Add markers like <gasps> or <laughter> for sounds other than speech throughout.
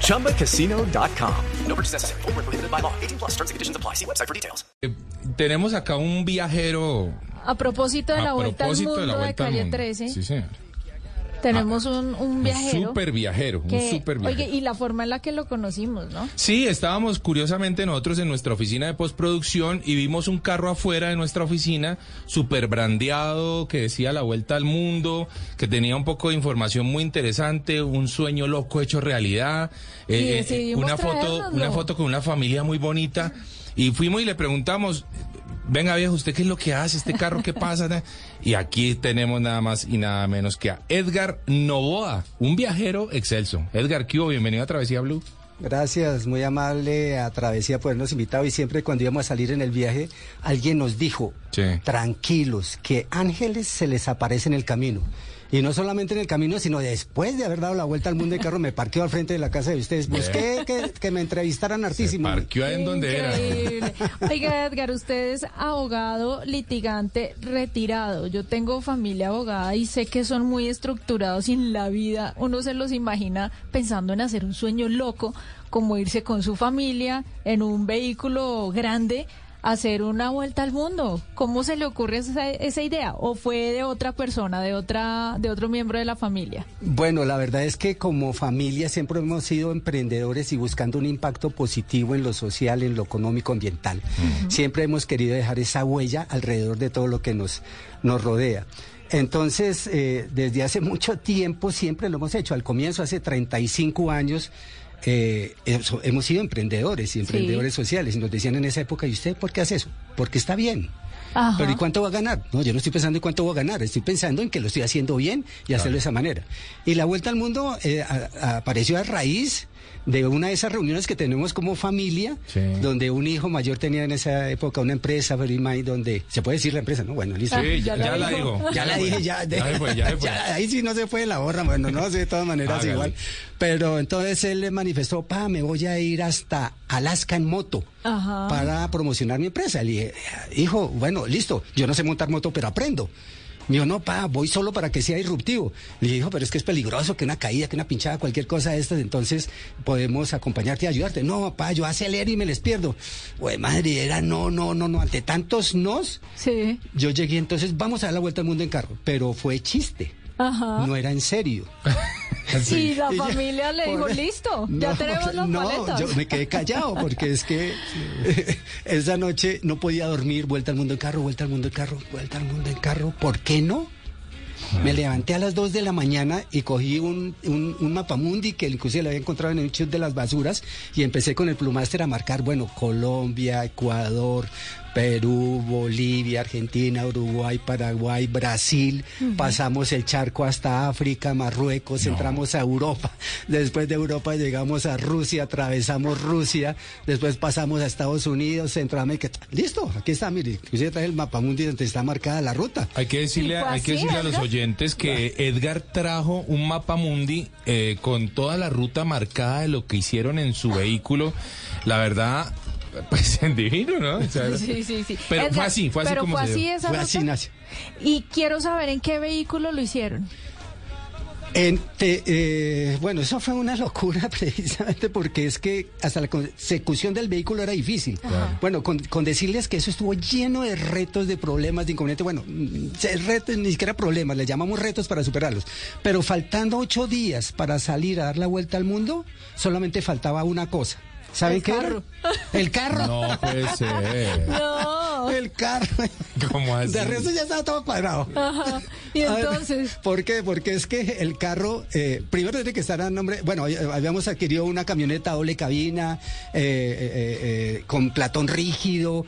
ChumbaCasino.com. No purchase necessary. Full prohibited by law. 18 plus terms and conditions apply. See website for details. Tenemos acá un viajero. A propósito de la a vuelta al mundo de la vuelta al calle mundo. 13, Sí, señor. Tenemos un, un viajero. Un super viajero, un super viajero. Oye, y la forma en la que lo conocimos, ¿no? Sí, estábamos curiosamente nosotros en nuestra oficina de postproducción y vimos un carro afuera de nuestra oficina, súper brandeado, que decía la vuelta al mundo, que tenía un poco de información muy interesante, un sueño loco hecho realidad, eh, eh, una foto, una foto con una familia muy bonita. Y fuimos y le preguntamos, venga viejo, ¿usted qué es lo que hace? ¿Este carro qué pasa? Y aquí tenemos nada más y nada menos que a Edgar Novoa, un viajero excelso. Edgar, ¿qué hubo? Bienvenido a Travesía Blue. Gracias, muy amable a Travesía por habernos invitado y siempre cuando íbamos a salir en el viaje alguien nos dijo, Sí. tranquilos, que ángeles se les aparece en el camino. Y no solamente en el camino, sino después de haber dado la vuelta al mundo de carro, me parqueó al frente de la casa de ustedes. Busqué que, que me entrevistaran Se hartísimo. parqueó ahí en donde era. Oiga, Edgar, usted es abogado litigante retirado. Yo tengo familia abogada y sé que son muy estructurados y en la vida uno se los imagina pensando en hacer un sueño loco, como irse con su familia en un vehículo grande hacer una vuelta al mundo. ¿Cómo se le ocurre esa, esa idea? ¿O fue de otra persona, de otra, de otro miembro de la familia? Bueno, la verdad es que como familia siempre hemos sido emprendedores y buscando un impacto positivo en lo social, en lo económico, ambiental. Siempre hemos querido dejar esa huella alrededor de todo lo que nos, nos rodea. Entonces, eh, desde hace <laughs> mucho tiempo siempre lo hemos hecho. Al comienzo, hace 35 años, eh, hemos sido emprendedores y emprendedores sociales. Y nos decían en esa época, ¿y usted por qué hace eso? Porque está bien. Ajá. Pero ¿y cuánto va a ganar? No, yo no estoy pensando en cuánto voy a ganar, estoy pensando en que lo estoy haciendo bien y hacerlo de esa manera. Y la vuelta al mundo eh, a- a- apareció a raíz de una de esas reuniones que tenemos como familia, Sí. donde un hijo mayor tenía en esa época una empresa, Verimay, donde se puede decir la empresa, ¿no? Bueno, listo. Sí, ya ya, la ya la dijo. digo. Ya la dije, ya. Ya se fue, ya se fue. <laughs> Ya, ahí sí no se fue la borra, bueno, no sé, de todas maneras igual. Pero entonces él le manifestó, pa, me voy a ir hasta Alaska en moto Ajá. para promocionar mi empresa. Le dije, hijo, bueno, listo, yo no sé montar moto, pero aprendo. Me dijo, no, pa, voy solo para que sea disruptivo. Le dije, hijo, pero es que es peligroso, que una caída, que una pinchada, cualquier cosa de estas, entonces podemos acompañarte y ayudarte. No, pa, yo acelero y me les pierdo. Güey, madre, era no, no, no, no, ante tantos nos, Sí. yo llegué entonces, vamos a dar la vuelta al mundo en carro, pero fue chiste, Ajá. no era en serio. <laughs> Y la Y familia le dijo, por- listo, ya No, tenemos las no, maletas. yo me quedé callado porque es que <laughs> esa noche no podía dormir, vuelta al mundo en carro, vuelta al mundo en carro, vuelta al mundo en carro. ¿Por qué no? Me levanté a las 2 de la mañana y cogí un, un, un mapamundi que inclusive lo había encontrado en el chute de las basuras y empecé con el plumáster a marcar, bueno, Colombia, Ecuador, Perú, Bolivia, Argentina, Uruguay, Paraguay, Brasil, pasamos el charco hasta África, Marruecos, entramos a Europa, <laughs> después de Europa llegamos a Rusia, atravesamos Rusia, después pasamos a Estados Unidos, Centroamérica, listo, aquí está, mire, inclusive trae el mapamundi donde está marcada la ruta. Hay que decirle, ¿Y fue hay que decirle a los oyentes que Edgar trajo un mapa mundi eh, con toda la ruta marcada de lo que hicieron en su vehículo. La verdad, <laughs> pues divino, ¿no? O sea, <laughs> Sí, sí, sí. Pero Edgar, fue así, fue así pero como fue se así dio. esa Fue así. Y quiero saber en qué vehículo lo hicieron. En te- eh, bueno, eso fue una locura <laughs> precisamente porque es que hasta la consecución del vehículo era difícil. Bueno, con, con decirles que eso estuvo lleno de retos, de problemas, de inconvenientes. Bueno, retos, ni siquiera problemas, le llamamos retos para superarlos. Pero faltando ocho días para salir a dar la vuelta al mundo, solamente faltaba una cosa. ¿Saben El qué carro. El carro. No puede ser. <laughs> No. El carro. ¿Cómo así? De resto ya estaba todo cuadrado. Ajá. Y ver, entonces, ¿Por qué? Porque es que el carro, eh, primero tiene que estar a nombre, bueno, eh, habíamos adquirido una camioneta doble cabina, eh, eh, eh, con platón rígido,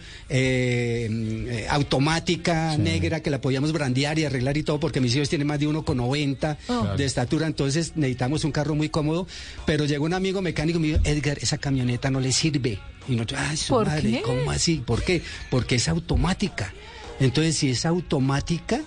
automática, negra, que la podíamos brandear y arreglar y todo, porque mis hijos tienen más de 1,90 Oh. de estatura, entonces necesitamos un carro muy cómodo, pero llegó un amigo mecánico y me dijo, Edgar, esa camioneta no le sirve. Y nosotros, ay, su ¿Por madre, qué? ¿cómo así? ¿Por qué? Porque es automática. Entonces, si es automática,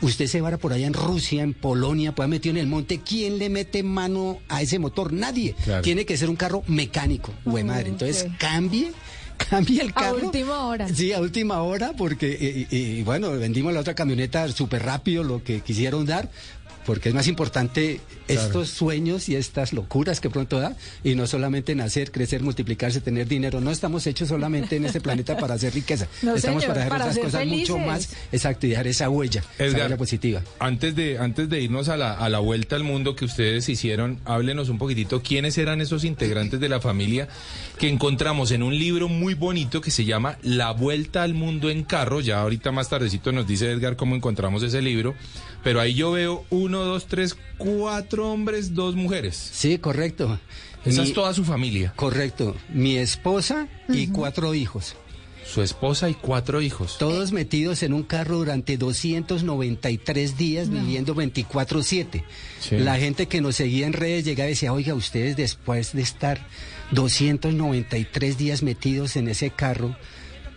usted se vara por allá en Rusia, en Polonia, puede metido en el monte, ¿quién le mete mano a ese motor? Nadie. Claro. Tiene que ser un carro mecánico, güey madre. Entonces, cambie. <laughs> Cambie el A carro. última hora. Sí, a última hora, porque, y, y- y bueno, vendimos la otra camioneta súper rápido, lo que quisieron dar, porque es más importante estos sueños y estas locuras que pronto da, y no solamente nacer, crecer, multiplicarse, tener dinero. No estamos hechos solamente en este planeta para hacer riqueza. <laughs> No, estamos señor, para dejar para otras ser cosas mucho más, exacto, y dejar esa huella, esa Edgar, huella positiva. Antes de, antes de irnos a la, a la vuelta al mundo que ustedes hicieron, háblenos un poquitito quiénes eran esos integrantes de la familia que encontramos en un libro muy bonito que se llama La Vuelta al Mundo en Carro. Ya ahorita más tardecito nos dice Edgar cómo encontramos ese libro. Pero ahí yo veo uno, dos, tres, cuatro hombres, dos mujeres. Sí, correcto. Esa Mi- es toda su familia. Correcto. Mi esposa y cuatro hijos. Su esposa y cuatro hijos. Todos metidos en un carro durante 293 días viviendo 24/7. Sí. La gente que nos seguía en redes llegaba y decía, oiga, ustedes después de estar 293 días metidos en ese carro,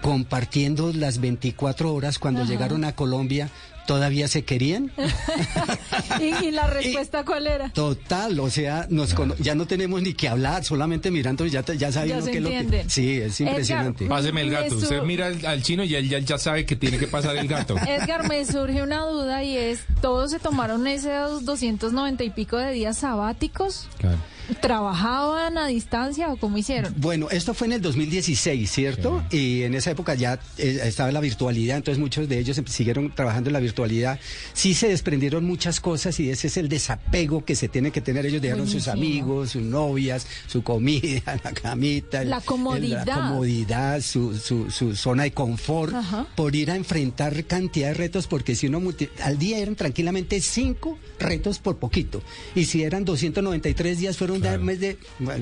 compartiendo las 24 horas cuando llegaron a Colombia, ¿todavía se querían? <laughs> ¿Y, y la respuesta cuál era? Total, o sea, nos cono- ya no tenemos ni que hablar, solamente mirando ya, te- ya sabe Ya uno se qué es lo que... Sí, es Edgar, impresionante. Páseme el gato. Usted mira al, al chino y él ya, ya sabe que tiene que pasar el gato. <laughs> Edgar, me surge una duda y es, ¿todos se tomaron esos 290 y pico de días sabáticos? Claro. ¿Trabajaban a distancia o cómo hicieron? Bueno, esto fue en el 2016, ¿cierto? Y en esa época ya eh, estaba la virtualidad, entonces muchos de ellos siguieron trabajando en la virtualidad. Sí se desprendieron muchas cosas y ese es el desapego que se tiene que tener. Ellos dejaron sus amigos, sus novias, su comida, <laughs> la camita. La comodidad. La comodidad, su, su, su zona de confort, Ajá. por ir a enfrentar cantidad de retos, porque si uno multi- al día eran tranquilamente cinco retos por poquito. Y si eran 293 días, fueron Claro. de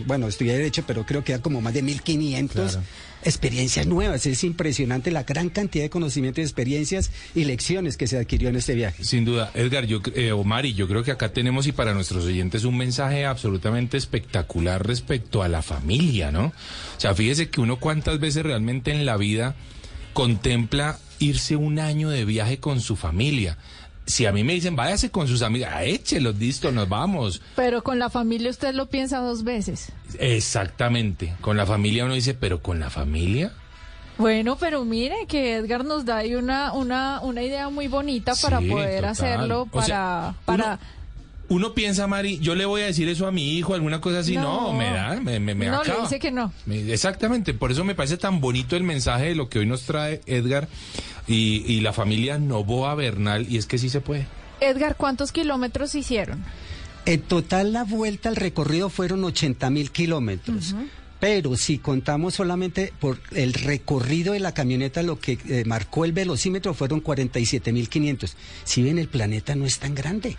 bueno, estudié derecho, pero creo que eran como más de 1500 Claro. experiencias nuevas. Es impresionante la gran cantidad de conocimientos, experiencias y lecciones que se adquirió en este viaje. Sin duda, Edgar, yo, eh, Omar, y yo creo que acá tenemos y para nuestros oyentes un mensaje absolutamente espectacular respecto a la familia, ¿no? O sea, fíjese que uno cuántas veces realmente en la vida contempla irse un año de viaje con su familia. Si a mí me dicen, váyase con sus amigas, ah, échelos, listo, nos vamos. Pero con la familia usted lo piensa dos veces. Exactamente. Con la familia uno dice, pero con la familia. Bueno, pero mire que Edgar nos da ahí una, una, una idea muy bonita para Sí, poder total. hacerlo, O sea, para, para Uno piensa, Mari, yo le voy a decir eso a mi hijo, alguna cosa así. No, No. me da, me, me, me No, le dice que no. Me- Exactamente, por eso me parece tan bonito el mensaje de lo que hoy nos trae Edgar y, y la familia Novoa Bernal, y es que sí se puede. Edgar, ¿cuántos kilómetros hicieron? En total la vuelta al recorrido fueron 80 mil kilómetros. Pero si contamos solamente por el recorrido de la camioneta, lo que eh, marcó el velocímetro fueron 47 mil 500. Si ven, el planeta no es tan grande.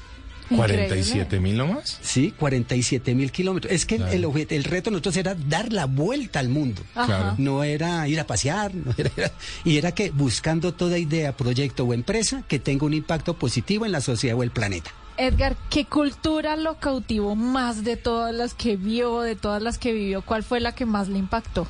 Increíble. 47 mil nomás. Sí, 47 mil kilómetros. Es que el- Claro. el, reto de nosotros era dar la vuelta al mundo. Ajá. No era ir a pasear, no era- y era que buscando toda idea, proyecto o empresa que tenga un impacto positivo en la sociedad o el planeta. Edgar, ¿qué cultura lo cautivó más de todas las que vio, de todas las que vivió? ¿Cuál fue la que más le impactó?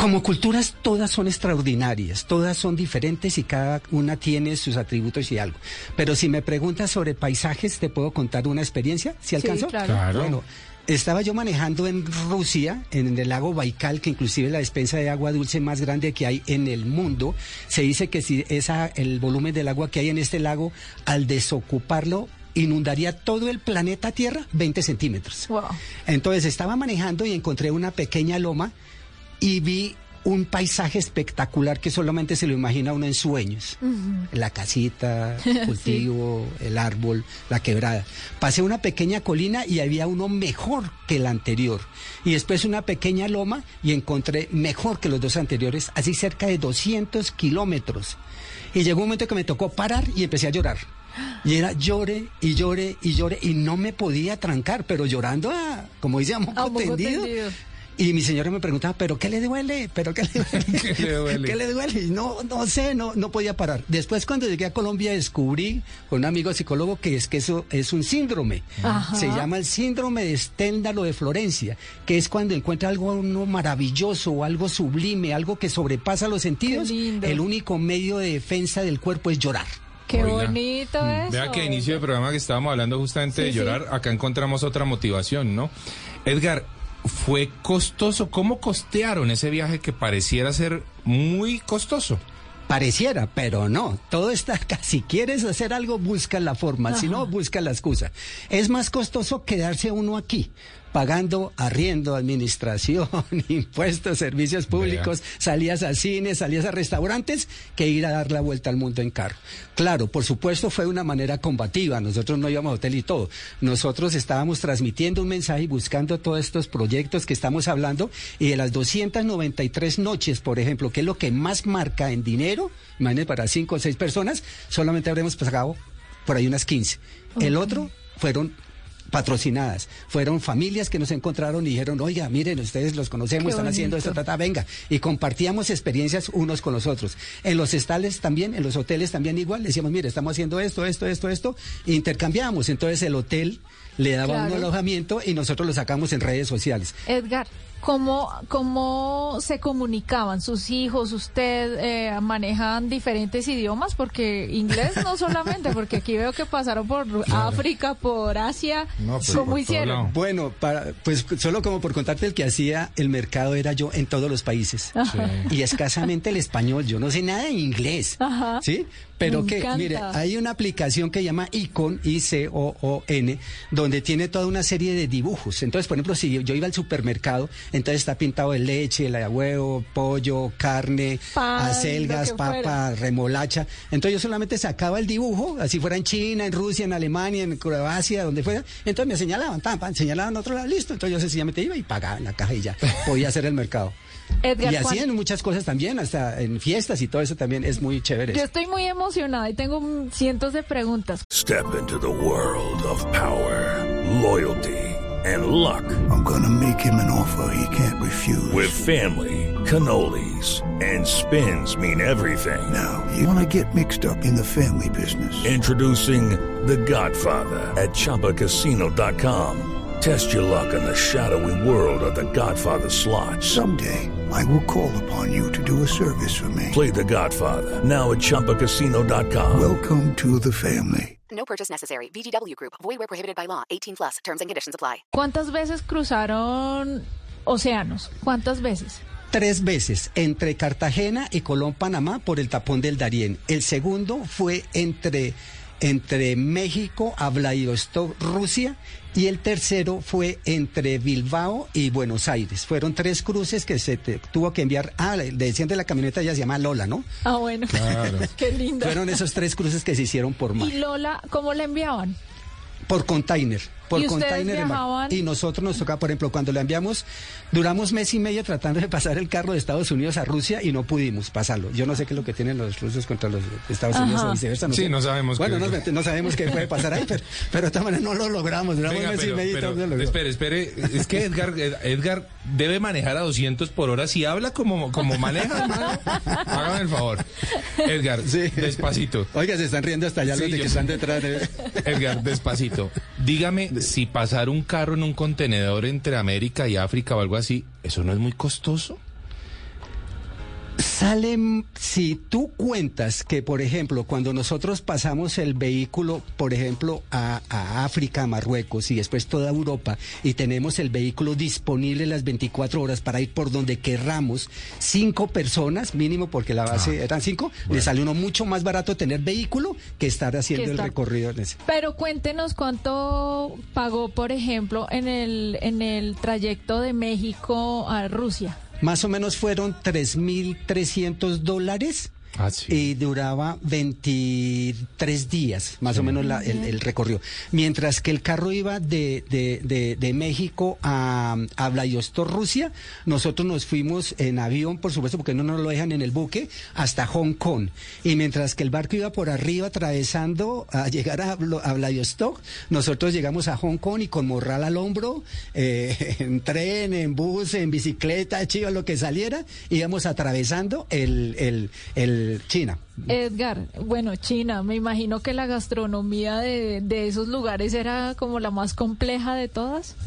Como culturas todas son extraordinarias, todas son diferentes y cada una tiene sus atributos y algo. Pero si me preguntas sobre paisajes, te puedo contar una experiencia, ¿si alcanzó? claro. Claro. Bueno, estaba yo manejando en Rusia, en el lago Baikal, que inclusive es la despensa de agua dulce más grande que hay en el mundo. Se dice que si esa, el volumen del agua que hay en este lago, al desocuparlo, inundaría todo el planeta Tierra 20 centímetros. Wow. Entonces estaba manejando y encontré una pequeña loma y vi un paisaje espectacular que solamente se lo imagina uno en sueños. La casita, <laughs> el cultivo, el árbol, la quebrada. Pasé una pequeña colina y había uno mejor que el anterior. Y después una pequeña loma y encontré mejor que los dos anteriores, así cerca de 200 kilómetros. Y llegó un momento que me tocó parar y empecé a llorar. <gasps> Y era llore y llore y llore y no me podía trancar, pero llorando, ah, como dice a moco A moco tendido. tendido. Y mi señora me preguntaba, ¿pero qué le duele? ¿Pero qué le duele? <laughs> ¿Qué le duele? ¿Qué le duele? Y no, no sé, no, no podía parar. Después cuando llegué a Colombia descubrí con un amigo psicólogo que es que eso es un síndrome. Ajá. Se llama el síndrome de Sténdalo de Florencia, que es cuando encuentra algo uno maravilloso o algo sublime, algo que sobrepasa los sentidos. Qué lindo. El único medio de defensa del cuerpo es llorar. Qué Oiga. bonito eso. Vea que inicio del programa que estábamos hablando justamente Sí, de sí. llorar, acá encontramos otra motivación, ¿no? Edgar, ¿fue costoso? ¿Cómo costearon ese viaje que pareciera ser muy costoso? Pareciera, pero no. Todo está acá. Si quieres hacer algo, busca la forma. Si no, busca la excusa. Es más costoso quedarse uno aquí, pagando arriendo, administración, <laughs> impuestos, servicios públicos, salidas a cines, salidas a restaurantes, que ir a dar la vuelta al mundo en carro. Claro, por supuesto fue una manera combativa. Nosotros no íbamos a hotel y todo. Nosotros estábamos transmitiendo un mensaje y buscando todos estos proyectos que estamos hablando. Y de las 293 noches, por ejemplo, que es lo que más marca en dinero, imagínense para cinco o seis personas, solamente habremos pagado por ahí unas 15. El otro fueron patrocinadas. Fueron familias que nos encontraron y dijeron, oiga, miren, ustedes los conocemos, Qué están haciendo esto, bonito. ta, ta, venga. Y compartíamos experiencias unos con los otros. En los estales también, en los hoteles también igual, decíamos, mire, estamos haciendo esto, esto, esto, esto, e intercambiábamos. Entonces el hotel le daba Claro. un alojamiento y nosotros lo sacamos en redes sociales. Edgar, ¿cómo, ¿cómo se comunicaban sus hijos? ¿Usted eh, manejan diferentes idiomas? Porque inglés no solamente, <laughs> porque aquí veo que pasaron por África, por Asia. No, pero ¿Cómo por hicieron? lado. Bueno, para, pues solo como por contarte el que hacía el mercado era yo en todos los países. Y escasamente el español, yo no sé nada de inglés. Ajá. ¿Sí? Pero Me que, encanta. mire, hay una aplicación que llama Icon, I-C-O-O-N, donde tiene toda una serie de dibujos. Entonces, por ejemplo, si yo iba al supermercado, entonces está pintado de leche, de huevo, pollo, carne, Pan, acelgas, papa, fuera. remolacha. Entonces yo solamente sacaba el dibujo, así fuera en China, en Rusia, en Alemania, en Croacia, donde fuera. Entonces me señalaban, tan, pan, señalaban otro lado, listo. Entonces yo sencillamente iba y pagaba en la caja y ya podía hacer el mercado. Edgar, y así ¿cuán- en muchas cosas también, hasta en fiestas y todo eso también es muy chévere. Yo estoy muy emocionada y tengo mm, cientos de preguntas. Step into the world of power, loyalty, and luck. I'm gonna make him an offer he can't refuse. With family, cannolis, and spins mean everything. now, you wanna get mixed up in the family business. Introducing The Godfather at ChumbaCasino.com. Test your luck in the shadowy world of The Godfather slot. Someday, I will call upon you to do a service for me. Play The Godfather now at ChumbaCasino.com. Welcome to the family. No purchase necessary. VGW Group. Void where prohibited by law. 18 plus. Terms and conditions apply. ¿Cuántas veces cruzaron océanos? ¿Cuántas veces? Tres veces, entre Cartagena y Colón, Panamá, por el tapón del Darién. El segundo fue entre, entre México a Vladivostok, Rusia. Y el tercero fue entre Bilbao y Buenos Aires. Fueron tres cruces que se te- tuvo que enviar. Ah, le decían de la camioneta, ella se llama Lola, ¿no? Ah, bueno. <laughs> Qué lindo. Fueron esos tres cruces que se hicieron por mar. ¿Y Lola, cómo la enviaban? Por container. Por ¿Y container de mar. viajaban? Y nosotros nos toca, por ejemplo, cuando la enviamos, duramos mes y medio tratando de pasar el carro de Estados Unidos a Rusia y no pudimos pasarlo. Yo no sé qué es lo que tienen los rusos contra los Estados Unidos Ajá. o viceversa. Sí, sé. no sabemos Bueno, qué- no, no sabemos qué puede pasar ahí, pero, pero de todas maneras no lo logramos. Duramos Venga, mes pero, y medio y todo logró. espere, espere, es que Edgar, Ed- Edgar debe manejar a 200 por hora. Si habla como, como maneja, hermano, hágame el favor. Edgar, Sí. despacito. Oiga, se están riendo hasta allá Sí, los de que sé. están detrás de... Edgar, despacito. Dígame, si pasar un carro en un contenedor entre América y África o algo así, ¿eso no es muy costoso? Salen, si tú cuentas que, por ejemplo, cuando nosotros pasamos el vehículo, por ejemplo, a, a África, a Marruecos y después toda Europa, y tenemos el vehículo disponible las 24 horas para ir por donde querramos, cinco personas, mínimo porque la base eran cinco, le sale uno mucho más barato tener vehículo que estar haciendo Que el recorrido en ese. Pero cuéntenos cuánto pagó, por ejemplo, en el, en el trayecto de México a Rusia. Más o menos fueron 3.300 dólares. Ah, sí. y duraba 23 días, más o menos la- el, el recorrido. Mientras que el carro iba de, de, de, de México a, a Vladivostok, Rusia, nosotros nos fuimos en avión, por supuesto, porque no nos lo dejan en el buque, hasta Hong Kong. Y mientras que el barco iba por arriba atravesando a llegar a, a Vladivostok, nosotros llegamos a Hong Kong y con morral al hombro, eh, <laughs> en tren, en bus, en bicicleta, chiva, lo que saliera, íbamos atravesando el, el, el China. Edgar, bueno, China, me imagino que la gastronomía de, de esos lugares era como la más compleja de todas. <laughs>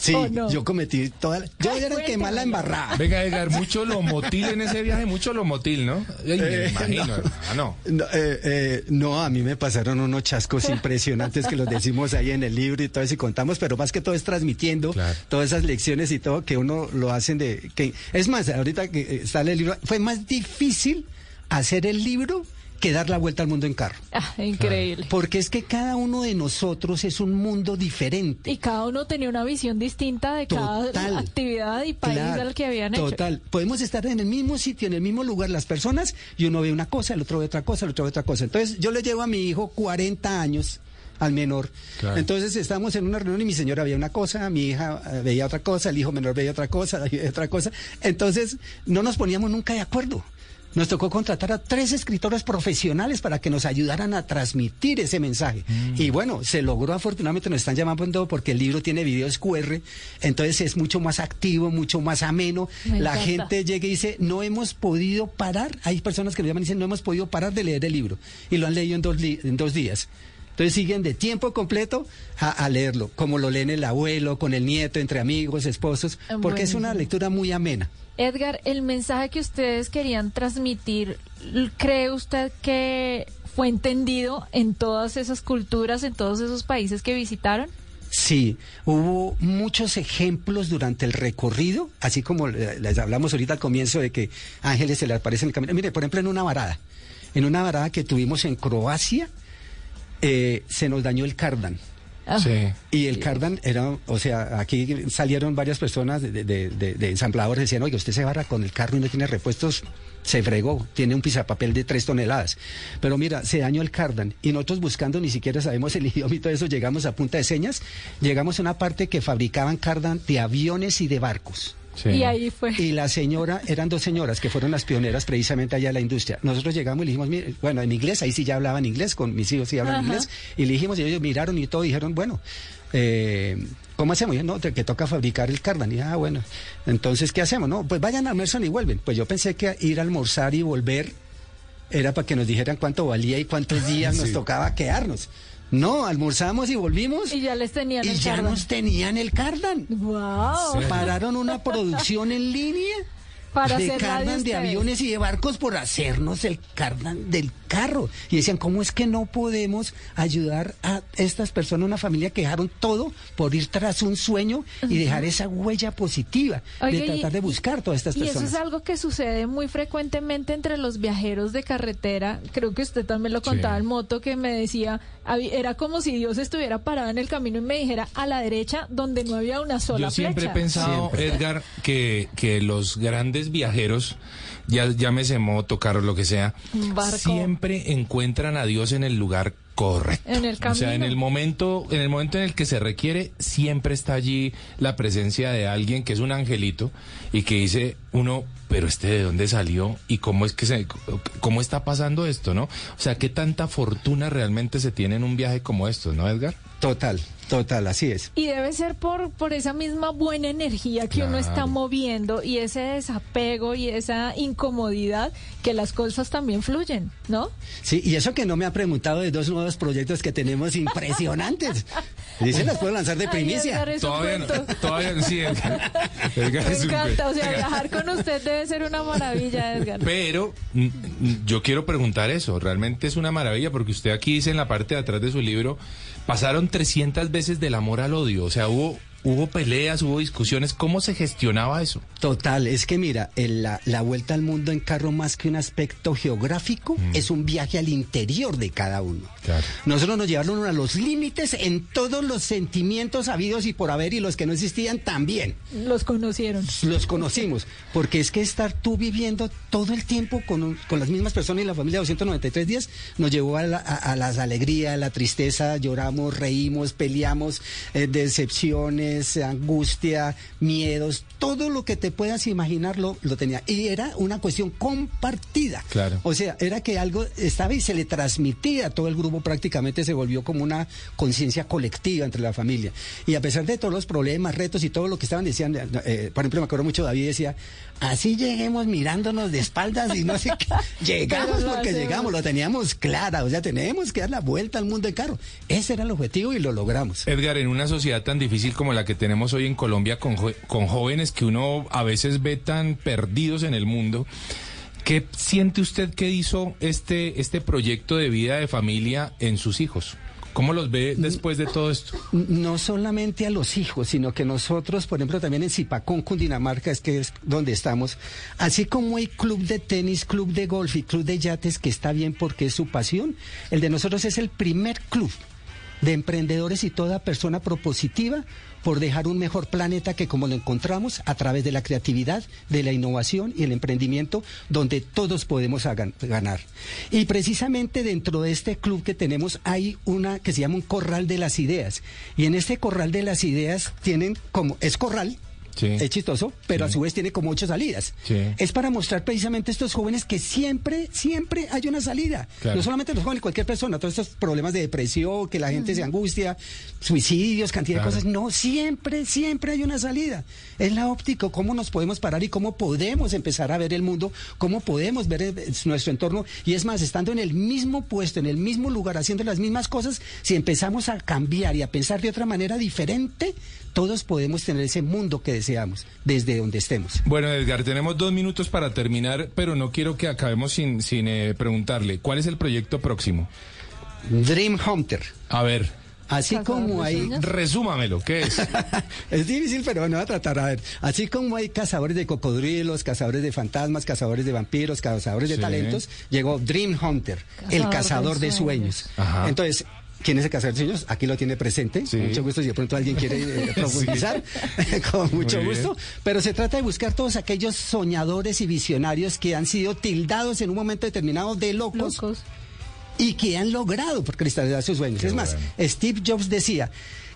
Sí, ¿O no? yo cometí toda la- Yo era el que más la embarraba. Venga, Edgar, mucho lomotil en ese viaje, mucho lomotil, ¿no? Ay, me Eh, imagino, no. hermano. No, eh, eh, no, a mí me pasaron unos chascos <laughs> impresionantes que los decimos ahí en el libro y todo eso y contamos, pero más que todo es transmitiendo Claro. todas esas lecciones y todo que uno lo hacen de... que Es más, ahorita que eh, sale el libro, fue más difícil hacer el libro que dar la vuelta al mundo en carro. Ah, increíble. Porque es que cada uno de nosotros es un mundo diferente. Y cada uno tenía una visión distinta de cada Total. actividad y país Claro, al que habían hecho. Total. Podemos estar en el mismo sitio, en el mismo lugar, las personas, y uno ve una cosa, el otro ve otra cosa, el otro ve otra cosa. Entonces, yo le llevo a mi hijo 40 años al menor. Claro. Entonces estábamos en una reunión y mi señora veía una cosa, mi hija eh, veía otra cosa, el hijo menor veía otra cosa, <laughs> veía otra cosa. Entonces no nos poníamos nunca de acuerdo. Nos tocó contratar a tres escritores profesionales para que nos ayudaran a transmitir ese mensaje. Mm. Y bueno, se logró afortunadamente, nos están llamando porque el libro tiene videos QR, entonces es mucho más activo, mucho más ameno. Me La encanta. gente llega y dice, no hemos podido parar, hay personas que me llaman y dicen, no hemos podido parar de leer el libro. Y lo han leído en dos, li- en dos días. Entonces siguen de tiempo completo a, a leerlo, como lo leen el abuelo, con el nieto, entre amigos, esposos, porque es una lectura muy amena. Edgar, el mensaje que ustedes querían transmitir, ¿cree usted que fue entendido en todas esas culturas, en todos esos países que visitaron? Sí, hubo muchos ejemplos durante el recorrido, así como les hablamos ahorita al comienzo de que ángeles se le aparecen en el camino. Mire, por ejemplo, en una varada, en una varada que tuvimos en Croacia, eh, se nos dañó el cardan. Ah, Sí. Y el cardan era, o sea, aquí salieron varias personas de, de, de- de ensambladores, decían, oye, usted se barra con el carro y no tiene repuestos, se fregó, tiene un pisapapel de tres toneladas. Pero mira, se dañó el cardan y nosotros buscando, ni siquiera sabemos el <laughs> idioma y todo eso, llegamos a punta de señas, llegamos a una parte que fabricaban cardan de aviones y de barcos. Sí. Y ahí fue. Y la señora, eran dos señoras que fueron las pioneras precisamente allá de la industria. Nosotros llegamos y le dijimos, mire, bueno, en inglés, ahí sí ya hablaban inglés, con mis hijos sí hablan Ajá. inglés, y le dijimos, y ellos miraron y todo, dijeron, bueno, eh, ¿cómo hacemos? Y yo, no, te- que toca fabricar el cardan. Y ah, bueno, entonces, ¿qué hacemos? No, pues vayan a almorzar y vuelven. Pues yo pensé que ir a almorzar y volver era para que nos dijeran cuánto valía y cuántos días <laughs> nos tocaba quedarnos. No, almorzamos y volvimos. Y ya les tenían y el ya cardan. nos tenían el cardan. ¡Wow! Pararon una producción en línea Para de cardan de aviones y de barcos por hacernos el cardan del carro. Y decían, ¿cómo es que no podemos ayudar a estas personas, una familia que dejaron todo por ir tras un sueño y dejar esa huella positiva de y- tratar de buscar todas estas Y eso personas? es algo que sucede muy frecuentemente entre los viajeros de carretera. Creo que usted también lo contaba Sí. en moto, que me decía, era como si Dios estuviera parado en el camino y me dijera a la derecha donde no había una sola Yo siempre flecha. he pensado, Siempre. Edgar, que, que los grandes viajeros, ya llámese moto, carro, lo que sea, barco. siempre encuentran a Dios en el lugar correcto. En el O sea, en el momento, en el momento en el que se requiere, siempre está allí la presencia de alguien que es un angelito y que dice uno, pero este de dónde salió y cómo es que se, cómo está pasando esto, ¿no? O sea, qué tanta fortuna realmente se tiene en un viaje como esto, ¿no, Edgar? Total, total, así es. Y debe ser por, por esa misma buena energía que uno está moviendo y ese desapego y esa incomodidad que las cosas también fluyen, ¿no? Sí, y eso que no me ha preguntado de dos nuevos proyectos que tenemos impresionantes. <laughs> Dicen, las puedo lanzar de primicia. Todavía no, todavía no, sí, Edgar. Edgar Me encanta, o sea, viajar con usted debe ser una maravilla, Edgar. Pero mm, mm, yo quiero preguntar eso, realmente es una maravilla porque usted aquí dice en la parte de atrás de su libro, pasaron 300 veces del amor al odio, o sea, hubo hubo peleas, hubo discusiones. ¿Cómo se gestionaba eso? Total, es que mira, el- la, la vuelta al mundo en carro más que un aspecto geográfico es un viaje al interior de cada uno. Claro. Nosotros nos llevaron a los límites en todos los sentimientos habidos y por haber y los que no existían también. Los conocieron. Los conocimos, porque es que estar tú viviendo todo el tiempo con, un- con las mismas personas y la familia 293 días nos llevó a, la- a- a las alegrías, la tristeza, lloramos, reímos, peleamos, eh, decepciones, angustia, miedos, todo lo que te puedas imaginar lo, lo tenía. Y era una cuestión compartida. Claro. O sea, era que algo estaba y se le transmitía a todo el grupo, prácticamente se volvió como una conciencia colectiva entre la familia. Y a pesar de todos los problemas, retos y todo lo que estaban diciendo, eh, por ejemplo, me acuerdo mucho, David decía, así lleguemos mirándonos de espaldas y no sé qué. <laughs> <laughs> Llegamos porque hacemos. llegamos, lo teníamos clara, o sea, tenemos que dar la vuelta al mundo en carro. Ese era el objetivo y lo logramos. Edgar, en una sociedad tan difícil como la que tenemos hoy en Colombia, con, con jóvenes que uno a veces ve tan perdidos en el mundo, ¿qué siente usted que hizo este, este proyecto de vida de familia en sus hijos? ¿Cómo los ve después de todo esto? no solamente a los hijos, sino que nosotros, por ejemplo, también en Zipacón, Cundinamarca, es que es donde estamos, así como hay club de tenis, club de golf y club de yates, que está bien porque es su pasión, el de nosotros es el primer club de emprendedores y toda persona propositiva por dejar un mejor planeta que como lo encontramos a través de la creatividad, de la innovación y el emprendimiento, donde todos podemos ganar. Y precisamente dentro de este club que tenemos hay una que se llama un corral de las ideas. Y en este corral de las ideas tienen como, es corral, Sí. es chistoso, pero a su vez tiene como ocho salidas. Sí. Es para mostrar precisamente a estos jóvenes que siempre, siempre hay una salida. Claro. No solamente los jóvenes, cualquier persona, todos estos problemas de depresión, que la gente se angustia, suicidios, cantidad Claro. de cosas. No, siempre, siempre hay una salida. Es la óptica, cómo nos podemos parar y cómo podemos empezar a ver el mundo, cómo podemos ver eh, nuestro entorno. Y es más, estando en el mismo puesto, en el mismo lugar, haciendo las mismas cosas, si empezamos a cambiar y a pensar de otra manera diferente, todos podemos tener ese mundo que deseamos, desde donde estemos. Bueno, Edgar, tenemos dos minutos para terminar, pero no quiero que acabemos sin, sin eh, preguntarle, ¿cuál es el proyecto próximo? Dream Hunter. A ver, Así como de hay sueños. resúmamelo, ¿qué es? <laughs> es difícil, pero bueno, voy a tratar. A ver, así como hay cazadores de cocodrilos, cazadores de fantasmas, cazadores de vampiros, cazadores de Sí. talentos, llegó Dream Hunter, el Cazador de de sueños. sueños. Ajá. Entonces, ¿quién es el cazador de sueños? Aquí lo tiene presente. Sí. Con mucho gusto, si de pronto alguien quiere eh, <laughs> profundizar, <laughs> con mucho gusto. Pero se trata de buscar todos aquellos soñadores y visionarios que han sido tildados en un momento determinado de locos Locos. y que han logrado por cristalizar sus sueños. Qué es más, bueno. Steve Jobs decía,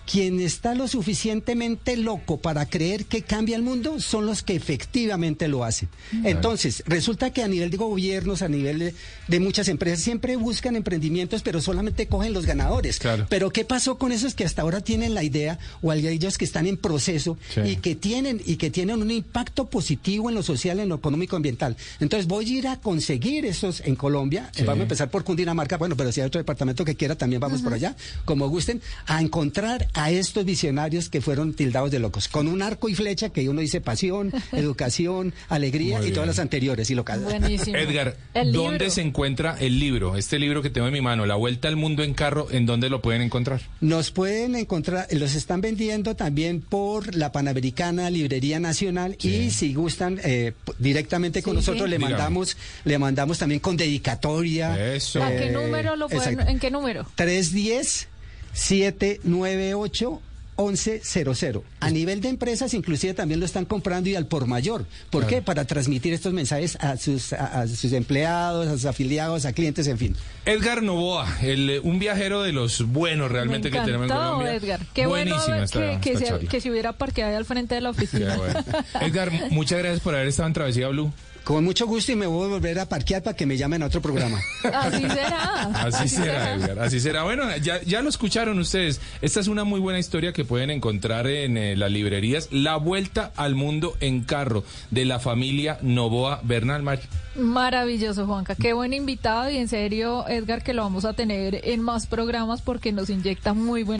quien está lo suficientemente loco para creer que cambia el mundo son los que efectivamente lo hacen. Entonces, resulta que a nivel de gobiernos, a nivel de, de muchas empresas, siempre buscan emprendimientos, pero solamente cogen los ganadores. Claro. Pero ¿qué pasó con esos que hasta ahora tienen la idea o aquellos que están en proceso Sí. y que tienen y que tienen un impacto positivo en lo social, en lo económico, ambiental? Entonces voy a ir a conseguir esos en Colombia. Sí. Vamos a empezar por Cundinamarca, bueno, pero si hay otro departamento que quiera, también vamos por allá, como gusten, a encontrar a estos visionarios que fueron tildados de locos, con un arco y flecha que uno dice pasión, <laughs> educación, alegría y todas las anteriores y locales. Buenísimo. Edgar, El ¿dónde libro. se encuentra el libro? Este libro que tengo en mi mano, La Vuelta al Mundo en Carro, ¿en dónde lo pueden encontrar? Nos pueden encontrar, los están vendiendo también por la Panamericana Librería Nacional y si gustan eh, directamente con Sí, nosotros sí. le Dígame. mandamos, le mandamos también con dedicatoria. Eso. ¿A qué Eh, número lo pueden, en qué número? 310 798 1100. A nivel de empresas, inclusive también lo están comprando y al por mayor. ¿Por qué? Para transmitir estos mensajes a sus, a, a sus empleados, a sus afiliados, a clientes, en fin. Edgar Novoa, el, eh, un viajero de los buenos realmente Me que tenemos en Colombia. Edgar. Qué bueno Buenísima esta, que, que, esta se, charla. que se hubiera parqueado ahí al frente de la oficina. Bueno. <laughs> Edgar, muchas gracias por haber estado en Travesía Blue. Con mucho gusto y me voy a volver a parquear para que me llamen a otro programa. <laughs> Así será. Así será, Edgar, así será. Bueno, ya, ya lo escucharon ustedes. Esta es una muy buena historia que pueden encontrar en eh, las librerías. La vuelta al mundo en carro de la familia Novoa Bernal. Mar- Maravilloso, Juanca. Qué buen invitado y en serio, Edgar, que lo vamos a tener en más programas porque nos inyecta muy buen.